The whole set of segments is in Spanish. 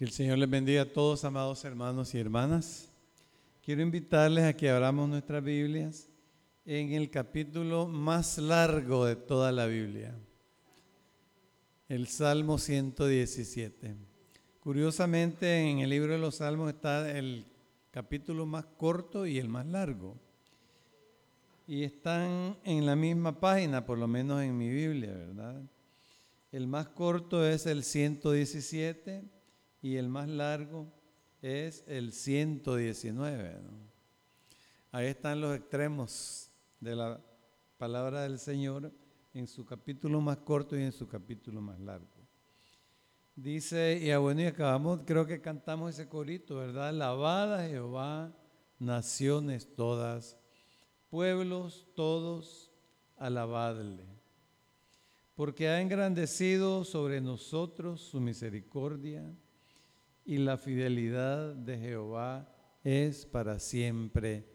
Que el Señor les bendiga a todos, amados hermanos y hermanas. Quiero invitarles a que abramos nuestras Biblias en el capítulo más largo de toda la Biblia, el Salmo 117. Curiosamente, en el libro de los Salmos está el capítulo más corto y el más largo. Y están en la misma página, por lo menos en mi Biblia, ¿verdad? El más corto es el 117 y el más largo es el 119. Ahí están los extremos de la palabra del Señor en su capítulo más corto y en su capítulo más largo. Dice, y bueno, y acabamos, creo que cantamos ese corito, ¿verdad? Alabada Jehová, naciones todas, pueblos todos, alabadle. Porque ha engrandecido sobre nosotros su misericordia y la fidelidad de Jehová es para siempre.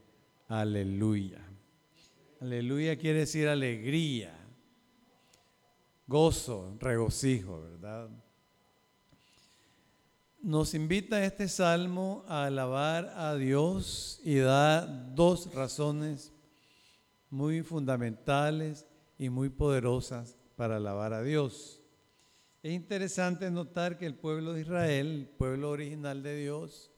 Aleluya. Aleluya quiere decir alegría, gozo, regocijo, ¿verdad? Nos invita este salmo a alabar a Dios y da dos razones muy fundamentales y muy poderosas para alabar a Dios. Es interesante notar que el pueblo de Israel, el pueblo original de Dios,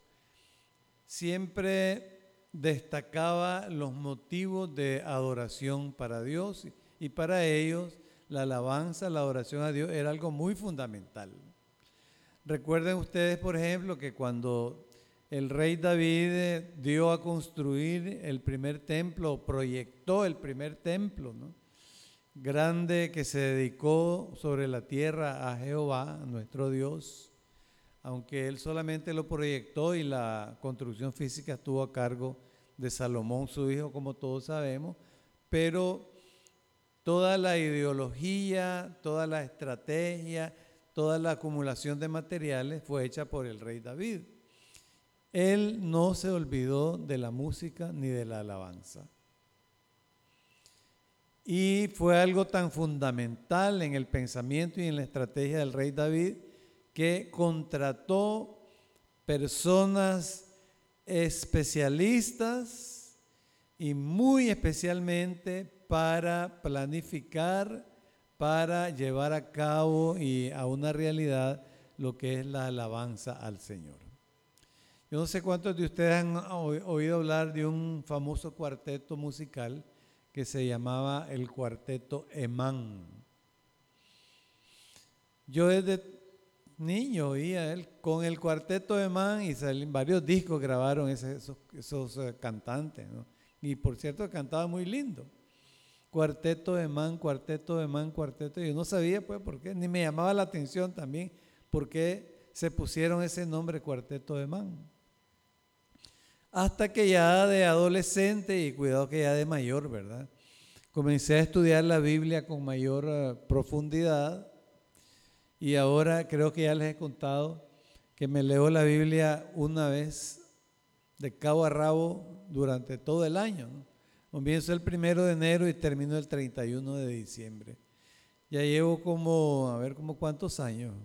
siempre destacaba los motivos de adoración para Dios y para ellos la alabanza, la adoración a Dios era algo muy fundamental. Recuerden ustedes, por ejemplo, que cuando el rey David dio a construir el primer templo, proyectó el primer templo, ¿no? Grande que se dedicó sobre la tierra a Jehová, nuestro Dios, aunque él solamente lo proyectó y la construcción física estuvo a cargo de Salomón, su hijo, como todos sabemos, pero toda la ideología, toda la estrategia, toda la acumulación de materiales fue hecha por el rey David. Él no se olvidó de la música ni de la alabanza. Y fue algo tan fundamental en el pensamiento y en la estrategia del rey David que contrató personas especialistas y muy especialmente para planificar, para llevar a cabo y a una realidad lo que es la alabanza al Señor. Yo no sé cuántos de ustedes han oído hablar de un famoso cuarteto musical que se llamaba el cuarteto Emán. Yo desde niño oía él con el cuarteto Emán y varios discos grabaron esos, eh, cantantes. Y por cierto cantaba muy lindo. Cuarteto Emán, cuarteto Emán, cuarteto. Yo no sabía pues por qué, ni me llamaba la atención también por qué se pusieron ese nombre cuarteto Emán hasta que ya de adolescente y cuidado que ya de mayor, ¿verdad? Comencé a estudiar la Biblia con mayor eh, profundidad y ahora creo que ya les he contado que me leo la Biblia una vez de cabo a rabo durante todo el año. Comienzo el primero de enero y termino el 31 de diciembre. Ya llevo como, a ver, como cuántos años,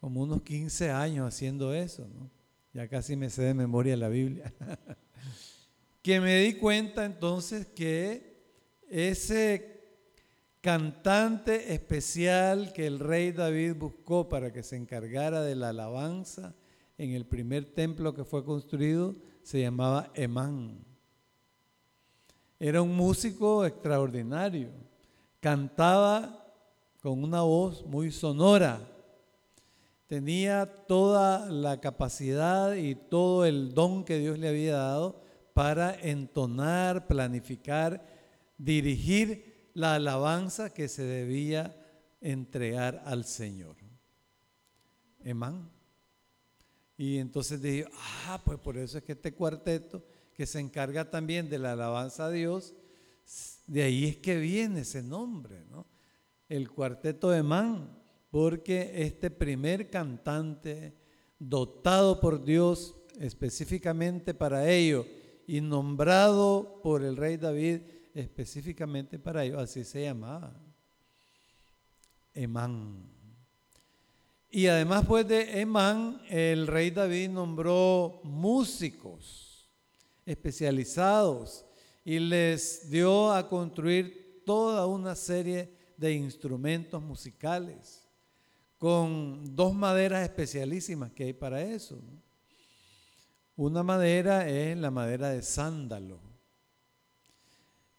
como unos 15 años haciendo eso, ¿no? Ya casi me sé de memoria la Biblia. que me di cuenta entonces que ese cantante especial que el rey David buscó para que se encargara de la alabanza en el primer templo que fue construido se llamaba Emán. Era un músico extraordinario. Cantaba con una voz muy sonora tenía toda la capacidad y todo el don que Dios le había dado para entonar, planificar, dirigir la alabanza que se debía entregar al Señor. Emán. Y entonces dije, ah, pues por eso es que este cuarteto, que se encarga también de la alabanza a Dios, de ahí es que viene ese nombre, ¿no? El cuarteto de Man porque este primer cantante, dotado por Dios específicamente para ello y nombrado por el rey David específicamente para ello, así se llamaba, Emán. Y además pues de Emán, el rey David nombró músicos especializados y les dio a construir toda una serie de instrumentos musicales con dos maderas especialísimas que hay para eso. Una madera es la madera de sándalo.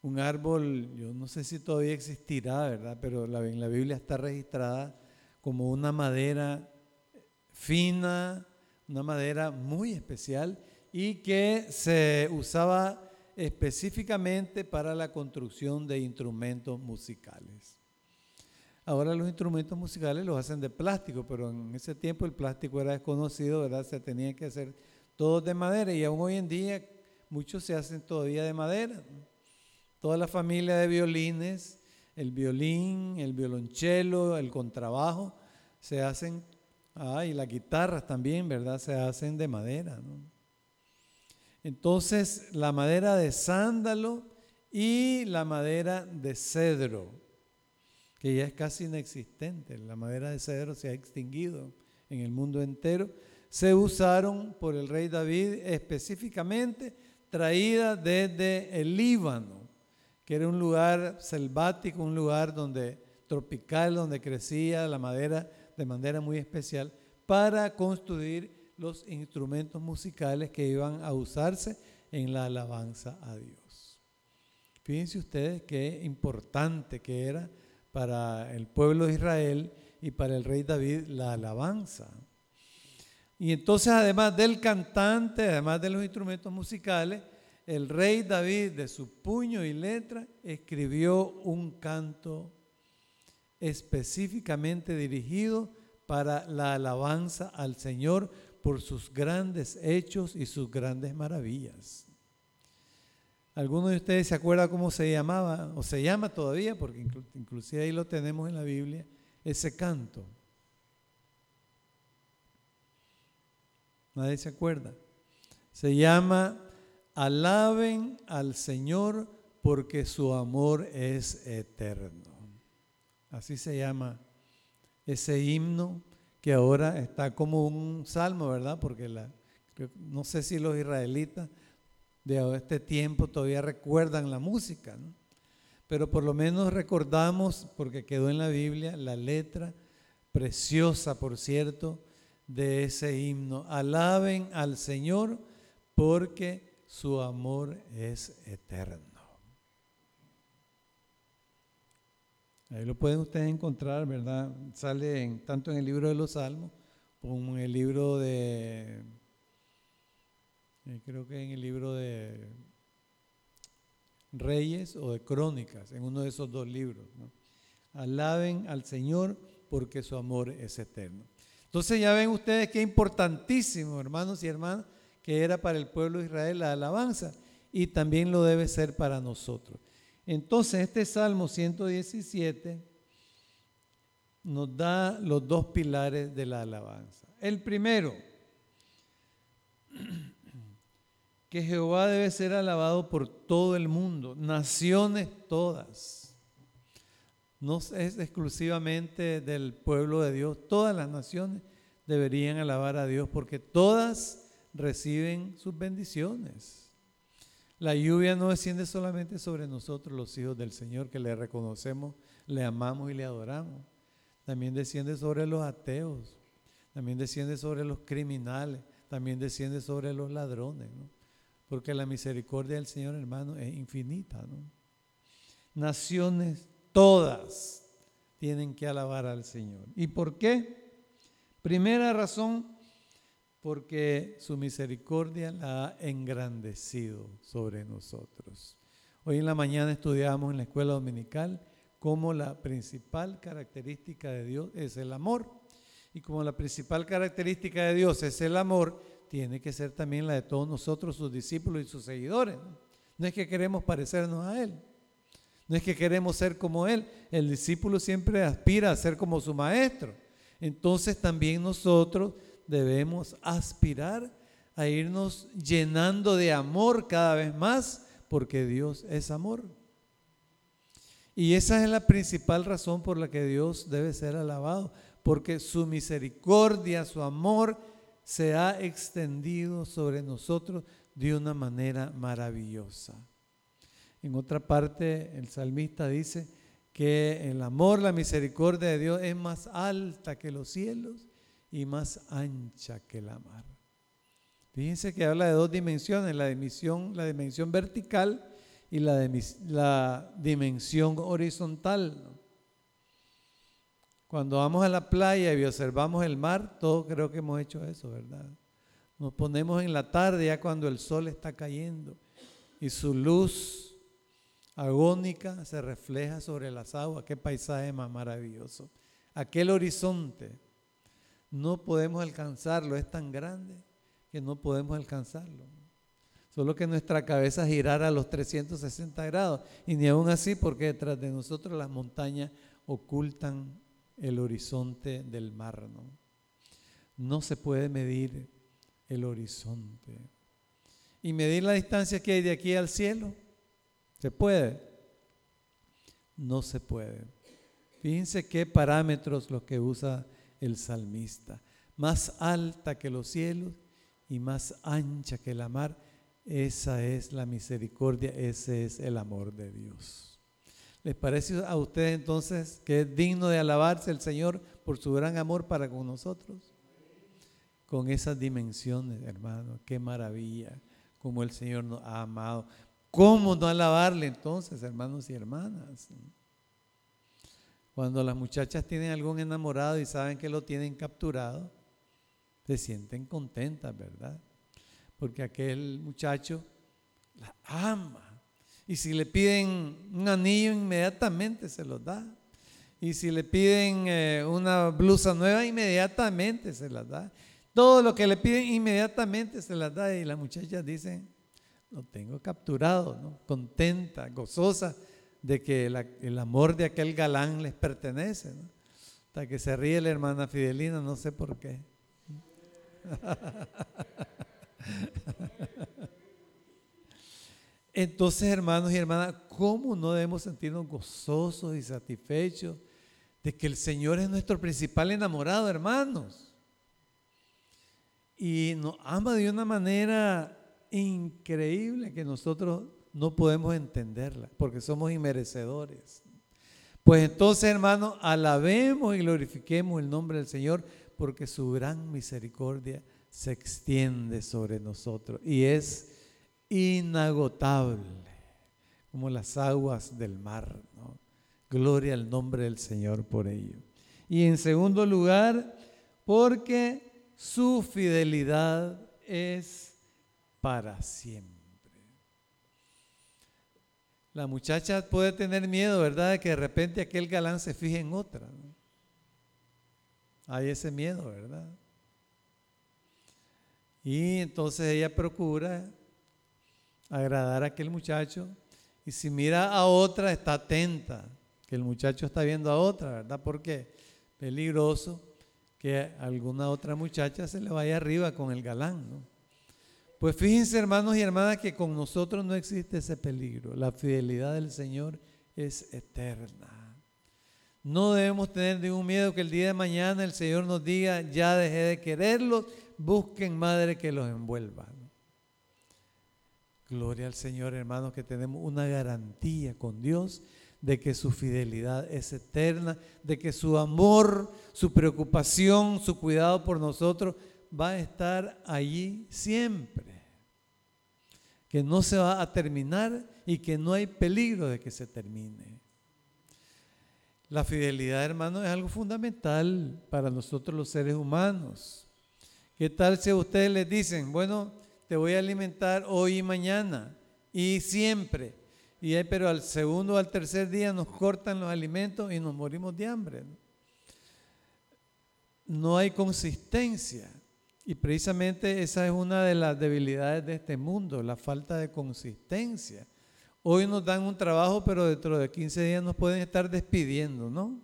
Un árbol, yo no sé si todavía existirá, ¿verdad? Pero en la Biblia está registrada como una madera fina, una madera muy especial y que se usaba específicamente para la construcción de instrumentos musicales. Ahora los instrumentos musicales los hacen de plástico, pero en ese tiempo el plástico era desconocido, ¿verdad? Se tenía que hacer todos de madera y aún hoy en día muchos se hacen todavía de madera. Toda la familia de violines el violín, el violonchelo, el contrabajo, se hacen, y las guitarras también, ¿verdad? Se hacen de madera, Entonces, la madera de sándalo y la madera de cedro, que ya es casi inexistente, la madera de cedro se ha extinguido en el mundo entero, se usaron por el rey David específicamente traída desde el Líbano que era un lugar selvático, un lugar donde tropical, donde crecía la madera de manera muy especial, para construir los instrumentos musicales que iban a usarse en la alabanza a Dios. Fíjense ustedes qué importante que era para el pueblo de Israel y para el rey David la alabanza. Y entonces además del cantante, además de los instrumentos musicales, el rey David de su puño y letra escribió un canto específicamente dirigido para la alabanza al Señor por sus grandes hechos y sus grandes maravillas. ¿Alguno de ustedes se acuerda cómo se llamaba o se llama todavía? Porque inclusive ahí lo tenemos en la Biblia, ese canto. Nadie se acuerda. Se llama Alaben al Señor porque su amor es eterno. Así se llama ese himno que ahora está como un salmo, ¿verdad? Porque no sé si los israelitas de este tiempo todavía recuerdan la música, pero por lo menos recordamos, porque quedó en la Biblia, la letra preciosa, por cierto, de ese himno. Alaben al Señor porque su amor es eterno. Ahí lo pueden ustedes encontrar, ¿verdad? Sale tanto en el libro de los Salmos como en el libro de, eh, creo que en el libro de Reyes o de Crónicas, en uno de esos dos libros. Alaben al Señor porque su amor es eterno. Entonces ya ven ustedes qué importantísimo, hermanos y hermanas, que era para el pueblo de Israel la alabanza y también lo debe ser para nosotros. Entonces este Salmo 117 nos da los dos pilares de la alabanza. El primero, que Jehová debe ser alabado por todo el mundo, naciones todas. No es exclusivamente del pueblo de Dios, todas las naciones deberían alabar a Dios porque todas reciben sus bendiciones. La lluvia no desciende solamente sobre nosotros, los hijos del Señor, que le reconocemos, le amamos y le adoramos. También desciende sobre los ateos, también desciende sobre los criminales, también desciende sobre los ladrones, porque la misericordia del Señor, hermano, es infinita. Naciones todas tienen que alabar al Señor. ¿Y por qué? Primera razón, porque su misericordia la ha engrandecido sobre nosotros. Hoy en la mañana estudiamos en la escuela dominical cómo la principal característica de Dios es el amor. Y como la principal característica de Dios es el amor, tiene que ser también la de todos nosotros, sus discípulos y sus seguidores. No es que queremos parecernos a Él, no es que queremos ser como Él. El discípulo siempre aspira a ser como su maestro. Entonces también nosotros debemos aspirar a irnos llenando de amor cada vez más, porque Dios es amor. Y esa es la principal razón por la que Dios debe ser alabado, porque su misericordia, su amor se ha extendido sobre nosotros de una manera maravillosa. En otra parte, el salmista dice que el amor, la misericordia de Dios es más alta que los cielos y más ancha que la mar. Fíjense que habla de dos dimensiones, la dimensión, vertical y la, la dimensión horizontal. Cuando vamos a la playa y observamos el mar, todos creo que hemos hecho eso, ¿verdad? Nos ponemos en la tarde ya cuando el sol está cayendo y su luz agónica se refleja sobre las aguas. Qué paisaje más maravilloso. Aquel horizonte no podemos alcanzarlo, es tan grande que no podemos alcanzarlo. Solo que nuestra cabeza girara a los 360 grados y ni aún así porque detrás de nosotros las montañas ocultan el horizonte del mar. ¿no? no se puede medir el horizonte. ¿Y medir la distancia que hay de aquí al cielo? ¿Se puede? No se puede. Fíjense qué parámetros los que usa el salmista. Más alta que los cielos y más ancha que la mar. Esa es la misericordia, ese es el amor de Dios. ¿Les parece a ustedes entonces que es digno de alabarse el Señor por su gran amor para con nosotros? Con esas dimensiones, hermano, qué maravilla, como el Señor nos ha amado. ¿Cómo no alabarle entonces, hermanos y hermanas? Cuando las muchachas tienen algún enamorado y saben que lo tienen capturado, se sienten contentas, ¿verdad? Porque aquel muchacho la ama y si le piden un anillo, inmediatamente se los da. Y si le piden eh, una blusa nueva, inmediatamente se las da. Todo lo que le piden, inmediatamente se las da. Y las muchachas dicen, lo tengo capturado, contenta, gozosa de que el amor de aquel galán les pertenece. Hasta que se ríe la hermana Fidelina, no sé por qué. Entonces, hermanos y hermanas, ¿cómo no debemos sentirnos gozosos y satisfechos de que el Señor es nuestro principal enamorado, hermanos? Y nos ama de una manera increíble que nosotros no podemos entenderla, porque somos inmerecedores. Pues entonces, hermanos, alabemos y glorifiquemos el nombre del Señor, porque su gran misericordia se extiende sobre nosotros y es inagotable, como las aguas del mar. Gloria al nombre del Señor por ello. Y en segundo lugar, porque su fidelidad es para siempre. La muchacha puede tener miedo, ¿verdad?, de que de repente aquel galán se fije en otra. Hay ese miedo, ¿verdad? Y entonces ella procura agradar a aquel muchacho. Y si mira a otra, está atenta, que el muchacho está viendo a otra, ¿verdad? Porque peligroso que alguna otra muchacha se le vaya arriba con el galán, ¿no? Pues fíjense, hermanos y hermanas, que con nosotros no existe ese peligro. La fidelidad del Señor es eterna. No debemos tener ningún miedo que el día de mañana el Señor nos diga, ya dejé de quererlos, busquen madre que los envuelva. Gloria al Señor, hermanos, que tenemos una garantía con Dios de que su fidelidad es eterna, de que su amor, su preocupación, su cuidado por nosotros va a estar allí siempre. Que no se va a terminar y que no hay peligro de que se termine. La fidelidad, hermanos, es algo fundamental para nosotros los seres humanos. ¿Qué tal si a ustedes les dicen, bueno, te voy a alimentar hoy y mañana y siempre. Y pero al segundo o al tercer día nos cortan los alimentos y nos morimos de hambre. No hay consistencia. Y precisamente esa es una de las debilidades de este mundo, la falta de consistencia. Hoy nos dan un trabajo, pero dentro de 15 días nos pueden estar despidiendo, ¿no?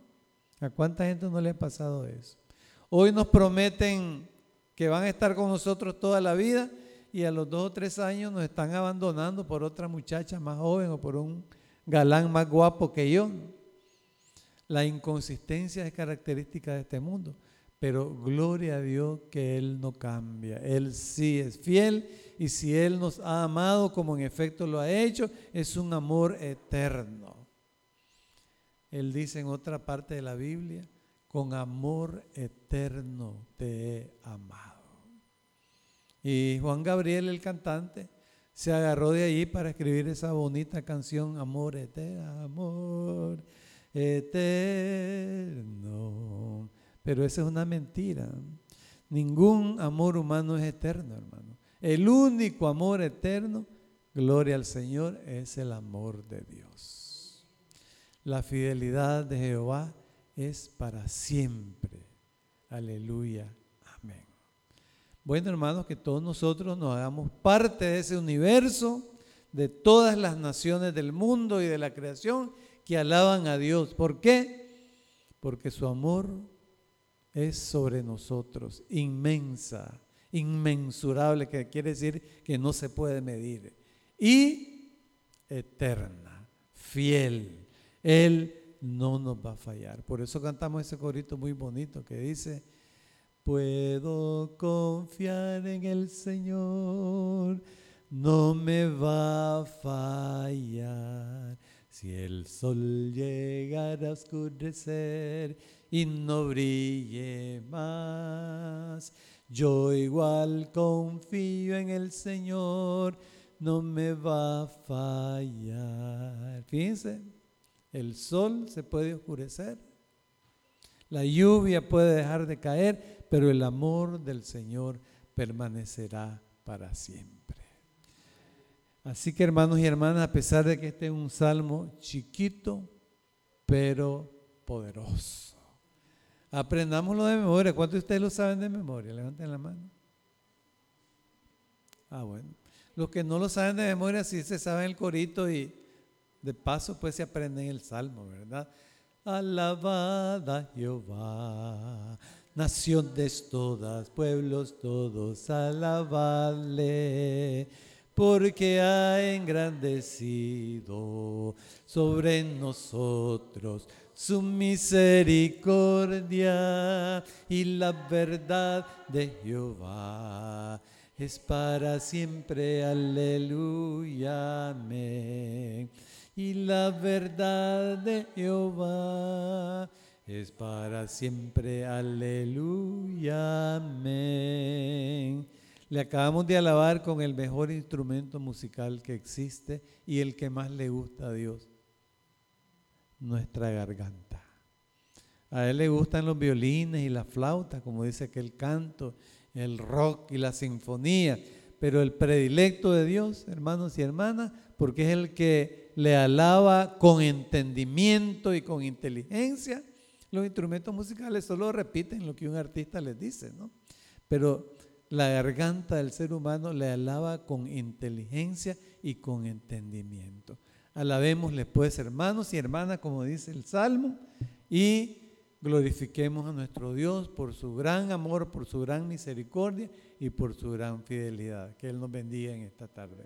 ¿A cuánta gente no le ha pasado eso? Hoy nos prometen que van a estar con nosotros toda la vida y a los dos o tres años nos están abandonando por otra muchacha más joven o por un galán más guapo que yo. La inconsistencia es característica de este mundo, pero gloria a Dios que Él no cambia. Él sí es fiel y si Él nos ha amado como en efecto lo ha hecho, es un amor eterno. Él dice en otra parte de la Biblia, con amor eterno te he amado. Y Juan Gabriel, el cantante, se agarró de ahí para escribir esa bonita canción, Amor eterno, amor eterno. Pero esa es una mentira. Ningún amor humano es eterno, hermano. El único amor eterno, gloria al Señor, es el amor de Dios. La fidelidad de Jehová es para siempre. Aleluya. Amén. Bueno, hermanos, que todos nosotros nos hagamos parte de ese universo, de todas las naciones del mundo y de la creación que alaban a Dios. ¿Por qué? Porque su amor es sobre nosotros, inmensa, inmensurable, que quiere decir que no se puede medir, y eterna, fiel. Él no nos va a fallar. Por eso cantamos ese corito muy bonito que dice, puedo confiar en el Señor, no me va a fallar. Si el sol llegara a oscurecer y no brille más, yo igual confío en el Señor, no me va a fallar. Fíjense, el sol se puede oscurecer, la lluvia puede dejar de caer, pero el amor del Señor permanecerá para siempre. Así que hermanos y hermanas, a pesar de que este es un salmo chiquito, pero poderoso. Aprendámoslo de memoria. ¿Cuántos de ustedes lo saben de memoria? Levanten la mano. Ah, bueno. Los que no lo saben de memoria, sí se saben el corito y de paso pues se aprenden el salmo, ¿verdad? Alabada Jehová, naciones todas, pueblos todos, alabadle porque ha engrandecido sobre nosotros su misericordia y la verdad de Jehová es para siempre, aleluya, amén. Y la verdad de Jehová es para siempre, aleluya, amén. Le acabamos de alabar con el mejor instrumento musical que existe y el que más le gusta a Dios, nuestra garganta. A Él le gustan los violines y la flauta, como dice aquel canto, el rock y la sinfonía, pero el predilecto de Dios, hermanos y hermanas, porque es el que le alaba con entendimiento y con inteligencia. Los instrumentos musicales solo repiten lo que un artista les dice, ¿no? Pero la garganta del ser humano le alaba con inteligencia y con entendimiento. Alabémosle pues hermanos y hermanas, como dice el Salmo, y glorifiquemos a nuestro Dios por su gran amor, por su gran misericordia y por su gran fidelidad. Que Él nos bendiga en esta tarde.